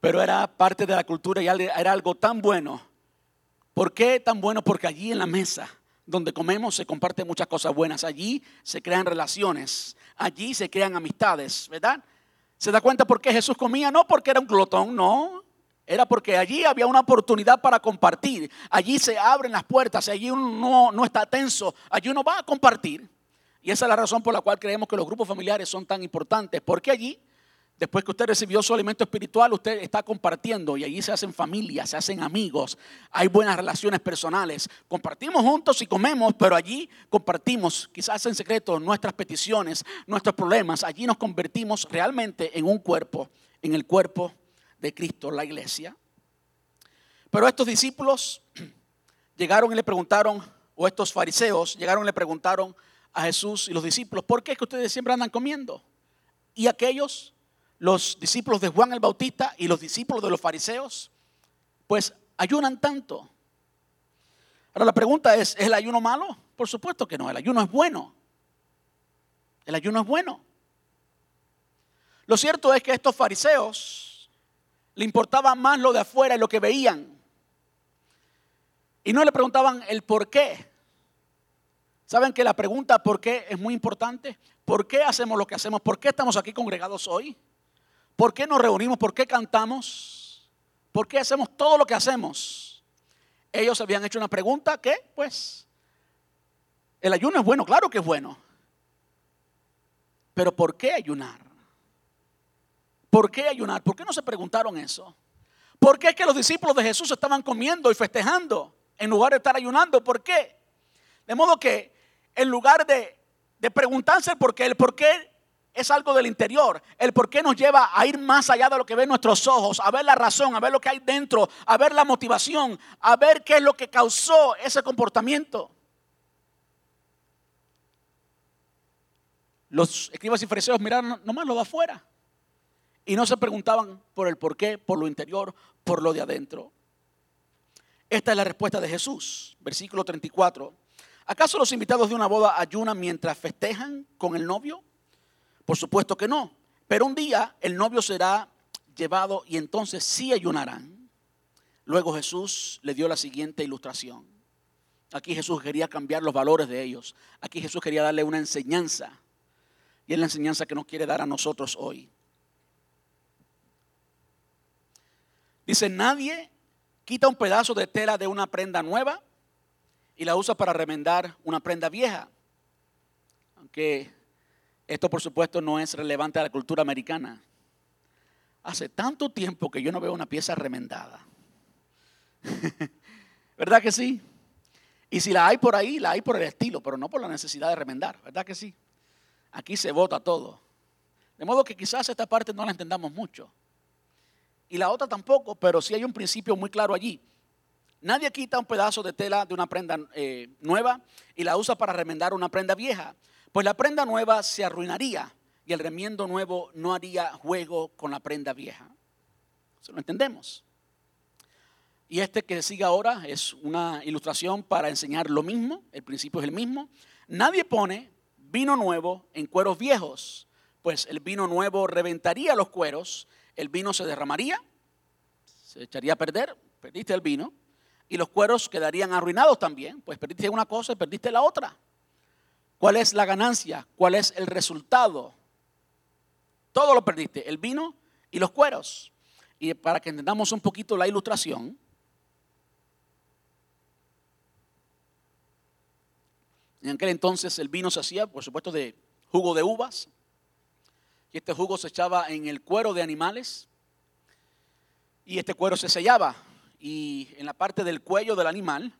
Pero era parte de la cultura y era algo tan bueno. ¿Por qué tan bueno? Porque allí en la mesa donde comemos se comparten muchas cosas buenas. Allí se crean relaciones. Allí se crean amistades, ¿verdad? ¿Se da cuenta por qué Jesús comía? No porque era un glotón, no. Era porque allí había una oportunidad para compartir. Allí se abren las puertas, allí uno no, está tenso, allí uno va a compartir. Y esa es la razón por la cual creemos que los grupos familiares son tan importantes. Porque allí, después que usted recibió su alimento espiritual, usted está compartiendo y allí se hacen familias, se hacen amigos, hay buenas relaciones personales. Compartimos juntos y comemos, pero allí compartimos, quizás en secreto, nuestras peticiones, nuestros problemas. Allí nos convertimos realmente en un cuerpo, en el cuerpo de Cristo, la iglesia. Pero estos discípulos <clears throat> llegaron y le preguntaron, o estos fariseos llegaron y le preguntaron a Jesús y los discípulos, ¿por qué es que ustedes siempre andan comiendo? Y aquellos, los discípulos de Juan el Bautista y los discípulos de los fariseos, pues ayunan tanto. Ahora la pregunta es, ¿es el ayuno malo? Por supuesto que no, el ayuno es bueno. El ayuno es bueno. Lo cierto es que estos fariseos le importaba más lo de afuera y lo que veían. Y no le preguntaban el por qué. ¿Saben que la pregunta por qué es muy importante? ¿Por qué hacemos lo que hacemos? ¿Por qué estamos aquí congregados hoy? ¿Por qué nos reunimos? ¿Por qué cantamos? ¿Por qué hacemos todo lo que hacemos? Ellos habían hecho una pregunta que, pues, el ayuno es bueno, claro que es bueno. Pero ¿por qué ayunar? ¿Por qué ayunar? ¿Por qué no se preguntaron eso? ¿Por qué es que los discípulos de Jesús estaban comiendo y festejando en lugar de estar ayunando? ¿Por qué? De modo que en lugar de, de preguntarse por qué, el por qué es algo del interior. El por qué nos lleva a ir más allá de lo que ven nuestros ojos, a ver la razón, a ver lo que hay dentro, a ver la motivación, a ver qué es lo que causó ese comportamiento. Los escribas y fariseos miraron nomás lo de afuera y no se preguntaban por el por qué, por lo interior, por lo de adentro. Esta es la respuesta de Jesús, versículo 34. ¿Acaso los invitados de una boda ayunan mientras festejan con el novio? Por supuesto que no. Pero un día el novio será llevado y entonces sí ayunarán. Luego Jesús le dio la siguiente ilustración. Aquí Jesús quería cambiar los valores de ellos. Aquí Jesús quería darle una enseñanza. Y es la enseñanza que nos quiere dar a nosotros hoy. Dice, nadie quita un pedazo de tela de una prenda nueva y la usa para remendar una prenda vieja. Aunque esto, por supuesto, no es relevante a la cultura americana. Hace tanto tiempo que yo no veo una pieza remendada. <laughs> ¿Verdad que sí? Y si la hay por ahí, la hay por el estilo, pero no por la necesidad de remendar. ¿Verdad que sí? Aquí se vota todo. De modo que quizás esta parte no la entendamos mucho. Y la otra tampoco, pero sí hay un principio muy claro allí. Nadie quita un pedazo de tela de una prenda eh, nueva y la usa para remendar una prenda vieja pues la prenda nueva se arruinaría y el remiendo nuevo no haría juego con la prenda vieja. ¿Se lo entendemos? Y este que sigue ahora es una ilustración para enseñar lo mismo, el principio es el mismo. Nadie pone vino nuevo en cueros viejos, pues el vino nuevo reventaría los cueros, el vino se derramaría, se echaría a perder, perdiste el vino, y los cueros quedarían arruinados también, pues perdiste una cosa y perdiste la otra. ¿Cuál es la ganancia? ¿Cuál es el resultado? Todo lo perdiste, el vino y los cueros. Y para que entendamos un poquito la ilustración, en aquel entonces el vino se hacía, por supuesto, de jugo de uvas. Y este jugo se echaba en el cuero de animales. Y este cuero se sellaba. Y en la parte del cuello del animal,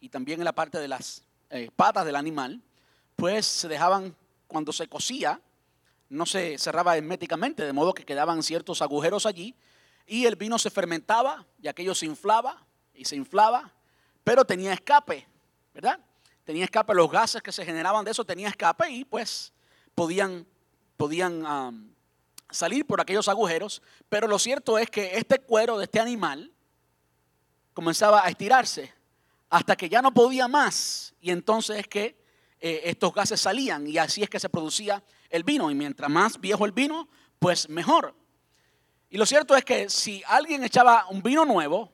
y también en la parte de las eh, patas del animal, pues se dejaban, cuando se cocía, no se cerraba herméticamente, de modo que quedaban ciertos agujeros allí, y el vino se fermentaba y aquello se inflaba y se inflaba, pero tenía escape, ¿verdad? Tenía escape, los gases que se generaban de eso tenía escape y pues podían, podían salir por aquellos agujeros, pero lo cierto es que este cuero de este animal comenzaba a estirarse hasta que ya no podía más y entonces es que eh, estos gases salían y así es que se producía el vino. Y mientras más viejo el vino, pues mejor. Y lo cierto es que si alguien echaba un vino nuevo,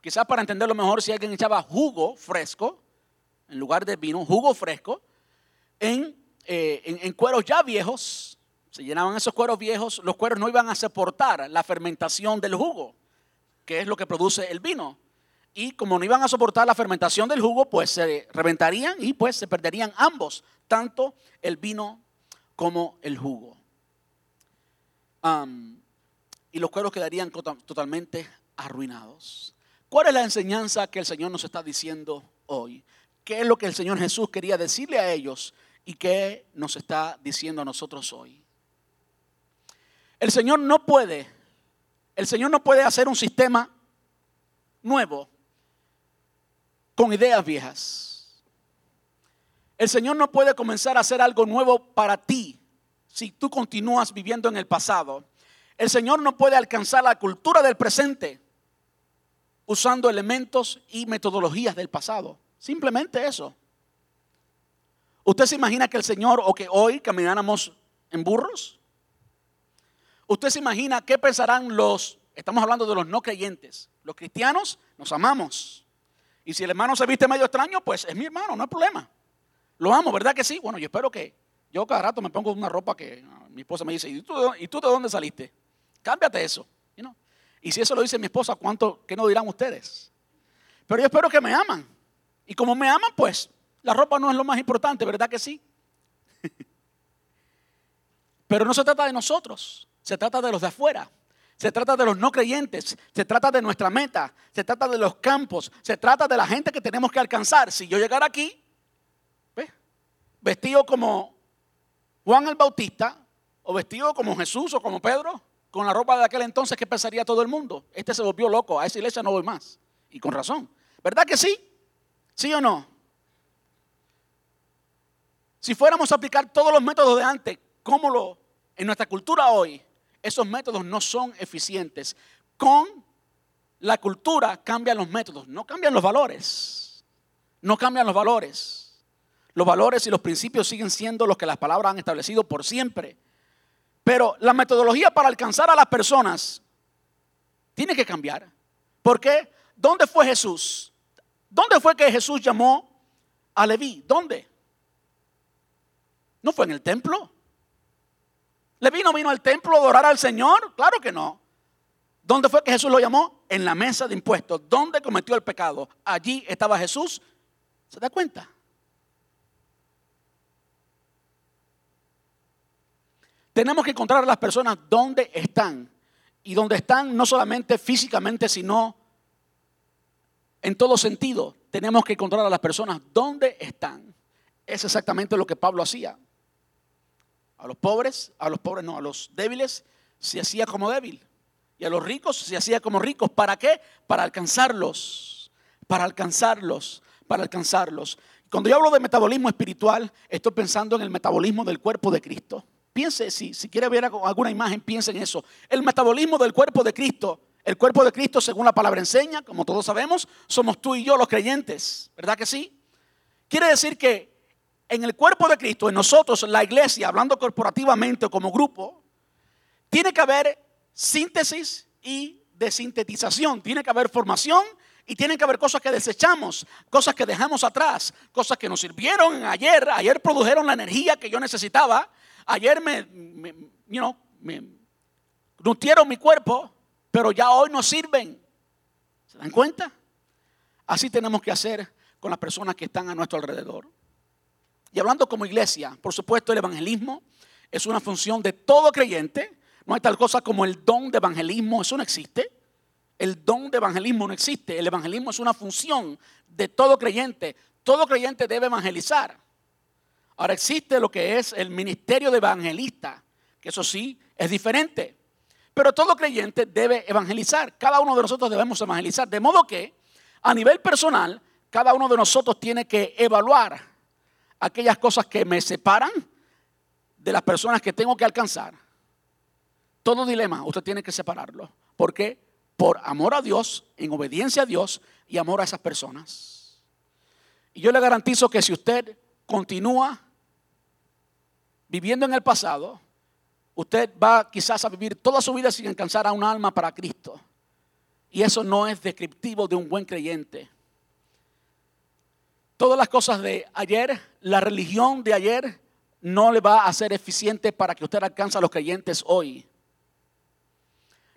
quizás para entenderlo mejor, si alguien echaba jugo fresco, en lugar de vino, jugo fresco, en, eh, en cueros ya viejos, se llenaban esos cueros viejos, los cueros no iban a soportar la fermentación del jugo, que es lo que produce el vino y como no iban a soportar la fermentación del jugo, pues se reventarían y pues se perderían ambos, tanto el vino como el jugo. y los cueros quedarían totalmente arruinados. ¿Cuál es la enseñanza que el Señor nos está diciendo hoy? ¿Qué es lo que el Señor Jesús quería decirle a ellos y qué nos está diciendo a nosotros hoy? El Señor no puede, el Señor no puede hacer un sistema nuevo con ideas viejas. El Señor no puede comenzar a hacer algo nuevo para ti si tú continúas viviendo en el pasado. El Señor no puede alcanzar la cultura del presente usando elementos y metodologías del pasado. Simplemente eso. ¿Usted se imagina que el Señor o que hoy camináramos en burros? ¿Usted se imagina qué pensarán los, estamos hablando de los no creyentes, los cristianos nos amamos. Y si el hermano se viste medio extraño, pues es mi hermano, no hay problema. Lo amo, ¿verdad que sí? Bueno, yo espero que yo cada rato me pongo una ropa que ah, mi esposa me dice, ¿y tú, ¿y tú de dónde saliste? Cámbiate eso. Y si eso lo dice mi esposa, ¿cuánto, qué no dirán ustedes? Pero yo espero que me aman. Y como me aman, pues la ropa no es lo más importante, ¿verdad que sí? <laughs> Pero no se trata de nosotros, se trata de los de afuera. Se trata de los no creyentes, se trata de nuestra meta, se trata de los campos, se trata de la gente que tenemos que alcanzar. Si yo llegara aquí, vestido como Juan el Bautista, o vestido como Jesús o como Pedro, con la ropa de aquel entonces, ¿qué pensaría todo el mundo? Este se volvió loco, a esa iglesia no voy más. Y con razón. ¿Verdad que sí? ¿Sí o no? Si fuéramos a aplicar todos los métodos de antes, ¿cómo lo en nuestra cultura hoy? Esos métodos no son eficientes. Con la cultura cambian los métodos, no cambian los valores. No cambian los valores. Los valores y los principios siguen siendo los que las palabras han establecido por siempre. Pero la metodología para alcanzar a las personas tiene que cambiar. ¿Por qué? ¿Dónde fue Jesús? ¿Dónde fue que Jesús llamó a Leví? ¿Dónde? ¿No fue en el templo? ¿Le no vino al templo a adorar al Señor? Claro que no. ¿Dónde fue que Jesús lo llamó? En la mesa de impuestos. ¿Dónde cometió el pecado? Allí estaba Jesús. ¿Se da cuenta? Tenemos que encontrar a las personas donde están. Y donde están no solamente físicamente, sino en todo sentido. Tenemos que encontrar a las personas donde están. Es exactamente lo que Pablo hacía. A los pobres, a los pobres no, a los débiles se hacía como débil. Y a los ricos se hacía como ricos. ¿Para qué? Para alcanzarlos. Para alcanzarlos. Para alcanzarlos. Cuando yo hablo de metabolismo espiritual, estoy pensando en el metabolismo del cuerpo de Cristo. Piense, si, si quiere ver alguna imagen, piense en eso. El metabolismo del cuerpo de Cristo. El cuerpo de Cristo, según la palabra enseña, como todos sabemos, somos tú y yo los creyentes. ¿Verdad que sí? Quiere decir que en el cuerpo de Cristo, en nosotros, la iglesia, hablando corporativamente como grupo, tiene que haber síntesis y desintetización. Tiene que haber formación y tiene que haber cosas que desechamos, cosas que dejamos atrás, cosas que nos sirvieron ayer. Ayer produjeron la energía que yo necesitaba. Ayer me, me, you know, me nutrieron mi cuerpo, pero ya hoy no sirven. ¿Se dan cuenta? Así tenemos que hacer con las personas que están a nuestro alrededor. Y hablando como iglesia, por supuesto el evangelismo es una función de todo creyente. No hay tal cosa como el don de evangelismo, eso no existe. El don de evangelismo no existe. El evangelismo es una función de todo creyente. Todo creyente debe evangelizar. Ahora existe lo que es el ministerio de evangelista, que eso sí es diferente. Pero todo creyente debe evangelizar. Cada uno de nosotros debemos evangelizar. De modo que, a nivel personal, cada uno de nosotros tiene que evaluar aquellas cosas que me separan de las personas que tengo que alcanzar. Todo dilema usted tiene que separarlo. ¿Por qué? Por amor a Dios, en obediencia a Dios y amor a esas personas. Y yo le garantizo que si usted continúa viviendo en el pasado, usted va quizás a vivir toda su vida sin alcanzar a un alma para Cristo. Y eso no es descriptivo de un buen creyente todas las cosas de ayer, la religión de ayer no le va a ser eficiente para que usted alcance a los creyentes hoy.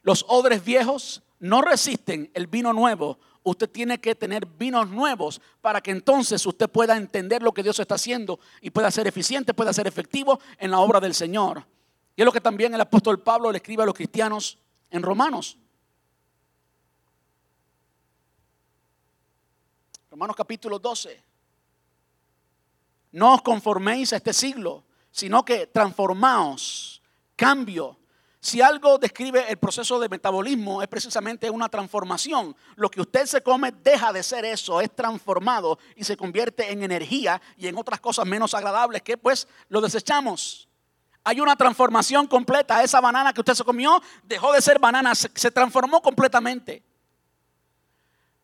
Los odres viejos no resisten el vino nuevo. Usted tiene que tener vinos nuevos para que entonces usted pueda entender lo que Dios está haciendo y pueda ser eficiente, pueda ser efectivo en la obra del Señor. Y es lo que también el apóstol Pablo le escribe a los cristianos en Romanos. Romanos capítulo 12. No os conforméis a este siglo, sino que transformaos, cambio. Si algo describe el proceso de metabolismo es precisamente una transformación. Lo que usted se come deja de ser eso, es transformado y se convierte en energía y en otras cosas menos agradables que pues lo desechamos. Hay una transformación completa. Esa banana que usted se comió dejó de ser banana, se, transformó completamente.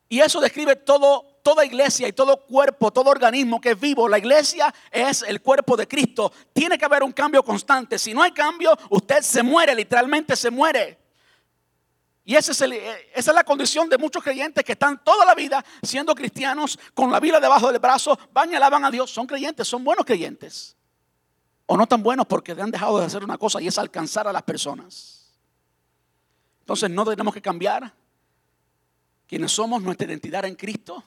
Y eso describe todo toda iglesia y todo cuerpo, todo organismo que es vivo, la iglesia es el cuerpo de Cristo. Tiene que haber un cambio constante. Si no hay cambio, usted se muere, literalmente se muere. Y esa es la condición de muchos creyentes que están toda la vida siendo cristianos con la Biblia debajo del brazo, van y alaban a Dios. Son creyentes, son buenos creyentes. O no tan buenos porque han dejado de hacer una cosa y es alcanzar a las personas. Entonces no tenemos que cambiar quienes somos, nuestra identidad en Cristo,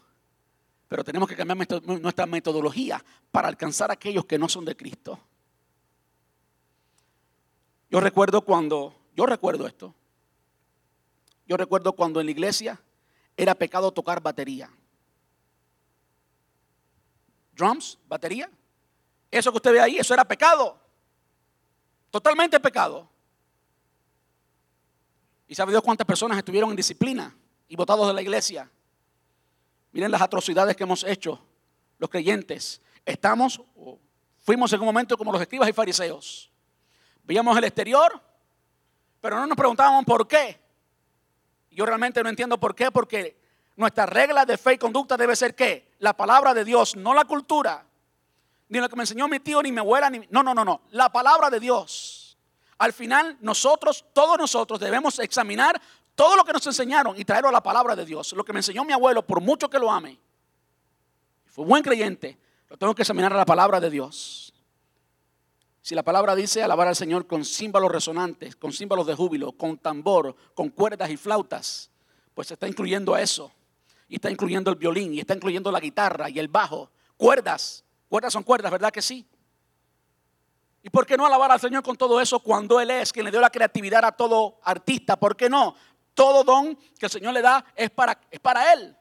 pero tenemos que cambiar nuestra metodología para alcanzar a aquellos que no son de Cristo. Yo recuerdo cuando, yo recuerdo esto, yo recuerdo cuando en la iglesia era pecado tocar batería. Drums, batería. Eso que usted ve ahí, eso era pecado. Totalmente pecado. ¿Y sabe Dios cuántas personas estuvieron en disciplina y votados de la iglesia? Miren las atrocidades que hemos hecho los creyentes. Estamos, fuimos en un momento como los escribas y fariseos. Veíamos el exterior, pero no nos preguntábamos por qué. Yo realmente no entiendo por qué, porque nuestra regla de fe y conducta debe ser qué? La palabra de Dios, no la cultura, ni lo que me enseñó mi tío, ni mi abuela, ni... No, no, no, no, la palabra de Dios. Al final, nosotros, todos nosotros debemos examinar todo lo que nos enseñaron y traerlo a la palabra de Dios. Lo que me enseñó mi abuelo, por mucho que lo ame, fue buen creyente, lo tengo que examinar a la palabra de Dios. Si la palabra dice alabar al Señor con címbalos resonantes, con címbalos de júbilo, con tambor, con cuerdas y flautas, pues está incluyendo eso. Y está incluyendo el violín, y está incluyendo la guitarra y el bajo. Cuerdas, cuerdas son cuerdas, ¿verdad que sí? ¿Y por qué no alabar al Señor con todo eso cuando Él es quien le dio la creatividad a todo artista? ¿Por qué no? Todo don que el Señor le da es para, es para Él.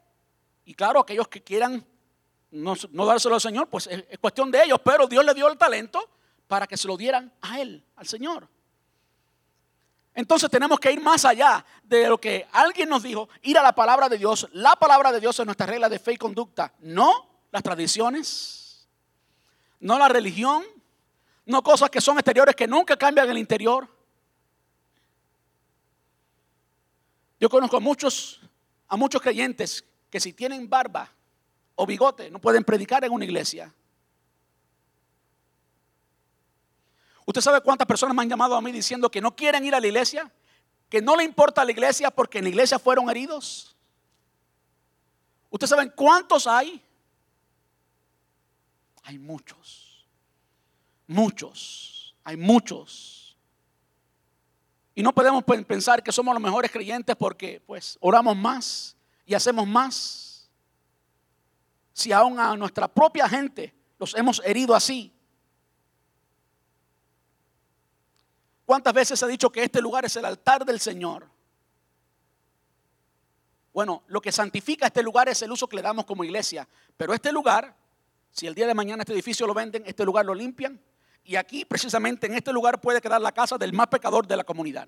Y claro, aquellos que quieran no, dárselo al Señor, pues es cuestión de ellos, pero Dios le dio el talento para que se lo dieran a Él, al Señor. Entonces tenemos que ir más allá de lo que alguien nos dijo, ir a la palabra de Dios. La palabra de Dios es nuestra regla de fe y conducta, no las tradiciones, no la religión, no cosas que son exteriores que nunca cambian el interior. Yo conozco a muchos, a muchos creyentes que si tienen barba o bigote no pueden predicar en una iglesia. ¿Usted sabe cuántas personas me han llamado a mí diciendo que no quieren ir a la iglesia? Que no le importa la iglesia porque en la iglesia fueron heridos. ¿Usted sabe cuántos hay? Hay muchos. Muchos. Hay muchos. Y no podemos pensar que somos los mejores creyentes porque pues oramos más y hacemos más. Si aún a nuestra propia gente los hemos herido así, ¿Cuántas veces ha dicho que este lugar es el altar del Señor? Bueno, lo que santifica este lugar es el uso que le damos como iglesia. Pero este lugar, si el día de mañana este edificio lo venden, este lugar lo limpian. Y aquí, precisamente en este lugar, puede quedar la casa del más pecador de la comunidad.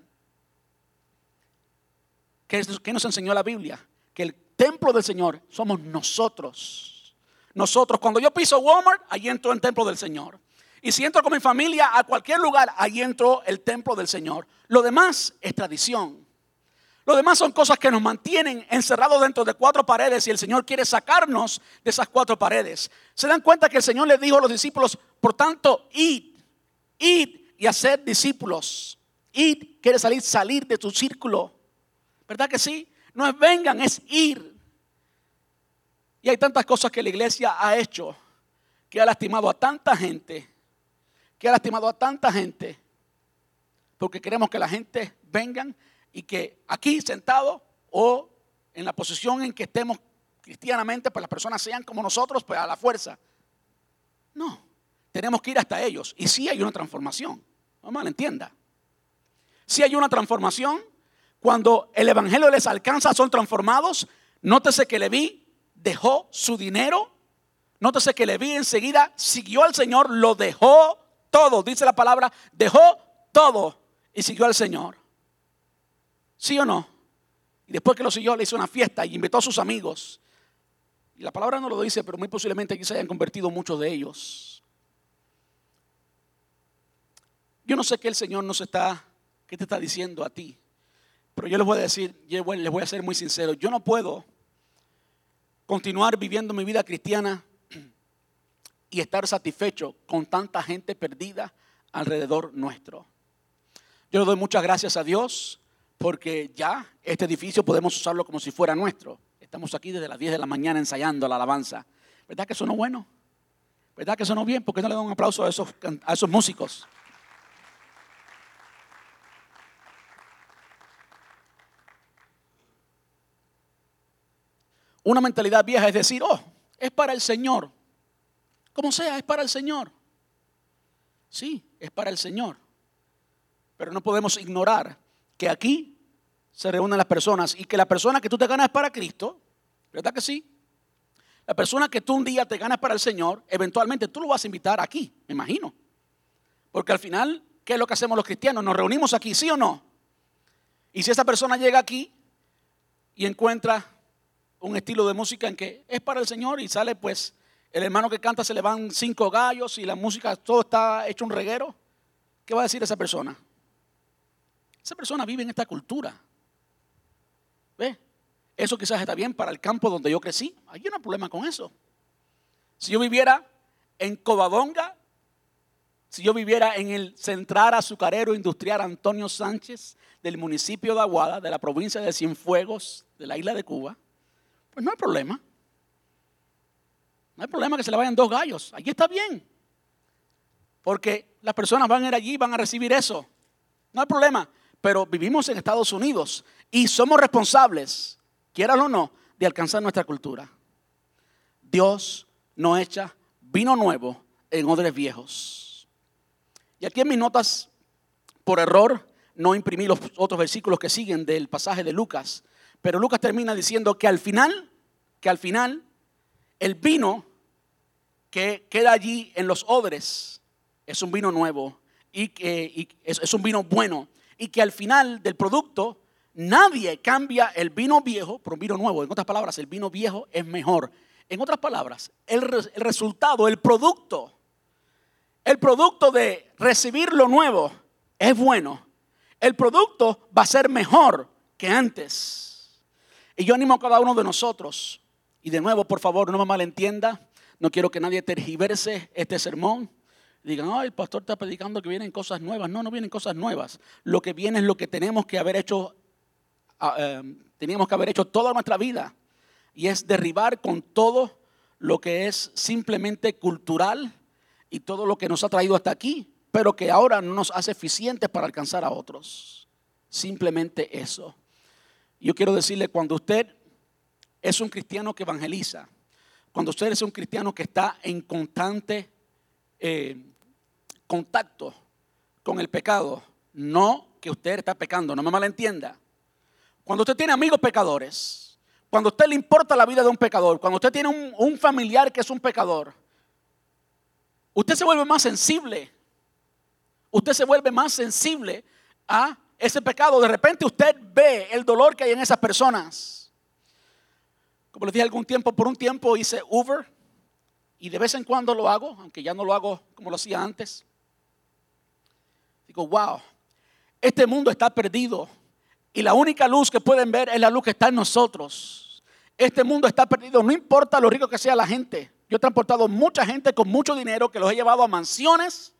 ¿Qué, nos enseñó la Biblia? Que el templo del Señor somos nosotros. Nosotros, cuando yo piso Walmart, ahí entro en el templo del Señor. Y si entro con mi familia a cualquier lugar, ahí entro el templo del Señor. Lo demás es tradición. Lo demás son cosas que nos mantienen encerrados dentro de cuatro paredes y el Señor quiere sacarnos de esas cuatro paredes. Se dan cuenta que el Señor le dijo a los discípulos, por tanto, id, id y hacer discípulos. Id quiere salir, salir de tu círculo. ¿Verdad que sí? No es vengan, es ir. Y hay tantas cosas que la iglesia ha hecho que ha lastimado a tanta gente que ha lastimado a tanta gente, porque queremos que la gente vengan y que aquí sentado o en la posición en que estemos cristianamente, pues las personas sean como nosotros, pues a la fuerza. No, tenemos que ir hasta ellos. Y sí hay una transformación, no mal entienda. Sí hay una transformación. Cuando el Evangelio les alcanza, son transformados. Nótese que Leví dejó su dinero. Nótese que Leví enseguida siguió al Señor, lo dejó todo, dice la palabra, dejó todo y siguió al Señor. ¿Sí o no? Y después que lo siguió, le hizo una fiesta y invitó a sus amigos. Y la palabra no lo dice, pero muy posiblemente aquí se hayan convertido muchos de ellos. Yo no sé qué el Señor nos está, qué te está diciendo a ti. Pero yo les voy a decir, les voy a ser muy sincero, yo no puedo continuar viviendo mi vida cristiana y estar satisfecho con tanta gente perdida alrededor nuestro. Yo le doy muchas gracias a Dios porque ya este edificio podemos usarlo como si fuera nuestro. Estamos aquí desde las 10 de la mañana ensayando la alabanza. ¿Verdad que sonó bueno? ¿Verdad que sonó bien? ¿Por qué no le dan un aplauso a esos, a esos músicos? Una mentalidad vieja es decir, oh, es para el Señor. Como sea, es para el Señor. Sí, es para el Señor. Pero no podemos ignorar que aquí se reúnen las personas y que la persona que tú te ganas es para Cristo. ¿Verdad que sí? La persona que tú un día te ganas para el Señor, eventualmente tú lo vas a invitar aquí, me imagino. Porque al final, ¿qué es lo que hacemos los cristianos? Nos reunimos aquí, ¿sí o no? Y si esa persona llega aquí y encuentra un estilo de música en que es para el Señor y sale pues el hermano que canta se le van cinco gallos y la música todo está hecho un reguero, ¿qué va a decir esa persona? Esa persona vive en esta cultura. ¿Ve? Eso quizás está bien para el campo donde yo crecí. Hay un problema con eso. Si yo viviera en Covadonga, si yo viviera en el central azucarero industrial Antonio Sánchez del municipio de Aguada, de la provincia de Cienfuegos, de la isla de Cuba, pues no hay problema. No hay problema que se le vayan dos gallos. Allí está bien. Porque las personas van a ir allí y van a recibir eso. No hay problema. Pero vivimos en Estados Unidos y somos responsables, quieran o no, de alcanzar nuestra cultura. Dios no echa vino nuevo en odres viejos. Y aquí en mis notas, por error, no imprimí los otros versículos que siguen del pasaje de Lucas. Pero Lucas termina diciendo que al final, que al final, el vino que queda allí en los odres es un vino nuevo y que es, un vino bueno. Y que al final del producto nadie cambia el vino viejo por un vino nuevo. En otras palabras, el vino viejo es mejor. En otras palabras, el, el resultado, el producto, el producto de recibir lo nuevo es bueno. El producto va a ser mejor que antes. Y yo animo a cada uno de nosotros, y de nuevo, por favor, no me malentienda, no quiero que nadie tergiverse este sermón. Digan, ay, el pastor está predicando que vienen cosas nuevas. No, no vienen cosas nuevas. Lo que viene es lo que tenemos que haber hecho, ah, eh, teníamos que haber hecho toda nuestra vida. Y es derribar con todo lo que es simplemente cultural y todo lo que nos ha traído hasta aquí, pero que ahora no nos hace eficientes para alcanzar a otros. Simplemente eso. Yo quiero decirle, cuando usted es un cristiano que evangeliza, cuando usted es un cristiano que está en constante eh, contacto con el pecado, no que usted está pecando, no me malentienda. Cuando usted tiene amigos pecadores, cuando a usted le importa la vida de un pecador, cuando usted tiene un, un familiar que es un pecador, usted se vuelve más sensible. Usted se vuelve más sensible a ese pecado, de repente usted ve el dolor que hay en esas personas. Como les dije algún tiempo, por un tiempo hice Uber y de vez en cuando lo hago, aunque ya no lo hago como lo hacía antes. Digo, wow, este mundo está perdido y la única luz que pueden ver es la luz que está en nosotros. Este mundo está perdido, no importa lo rico que sea la gente. Yo he transportado mucha gente con mucho dinero que los he llevado a mansiones,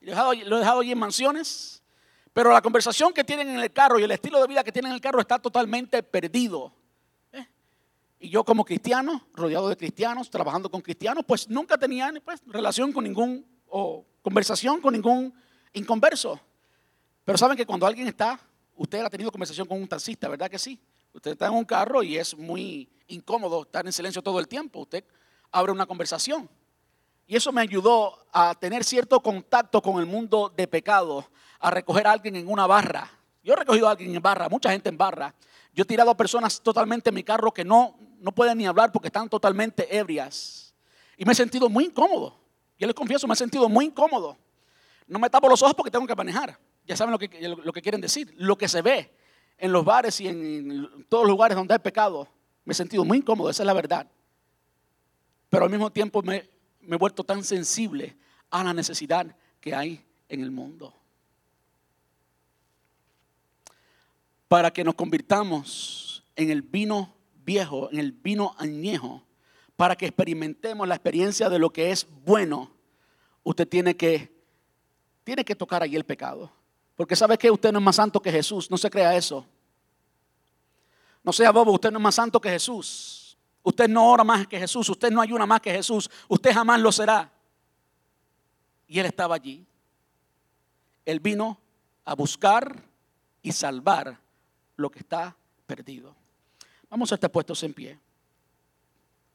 y lo he dejado allí en mansiones pero la conversación que tienen en el carro y el estilo de vida que tienen en el carro está totalmente perdido. Y yo como cristiano, rodeado de cristianos, trabajando con cristianos, pues nunca tenía pues, relación con ningún, o conversación con ningún inconverso. Pero saben que cuando alguien está, usted ha tenido conversación con un taxista, ¿verdad que sí? Usted está en un carro y es muy incómodo estar en silencio todo el tiempo. Usted abre una conversación. Y eso me ayudó a tener cierto contacto con el mundo de pecado, a recoger a alguien en una barra. Yo he recogido a alguien en barra, mucha gente en barra. Yo he tirado a personas totalmente en mi carro que no, no pueden ni hablar porque están totalmente ebrias. Y me he sentido muy incómodo. Yo les confieso, me he sentido muy incómodo. No me tapo los ojos porque tengo que manejar. Ya saben lo que, lo que quieren decir. Lo que se ve en los bares y en todos los lugares donde hay pecado, me he sentido muy incómodo, esa es la verdad. Pero al mismo tiempo me, me he vuelto tan sensible a la necesidad que hay en el mundo. Para que nos convirtamos en el vino viejo, en el vino añejo, para que experimentemos la experiencia de lo que es bueno, usted tiene que, tiene que tocar ahí el pecado. Porque sabe que usted no es más santo que Jesús. No se crea eso. No sea bobo, usted no es más santo que Jesús. Usted no ora más que Jesús. Usted no ayuna más que Jesús. Usted jamás lo será. Y él estaba allí. Él vino a buscar y salvar lo que está perdido. Vamos a estar puestos en pie.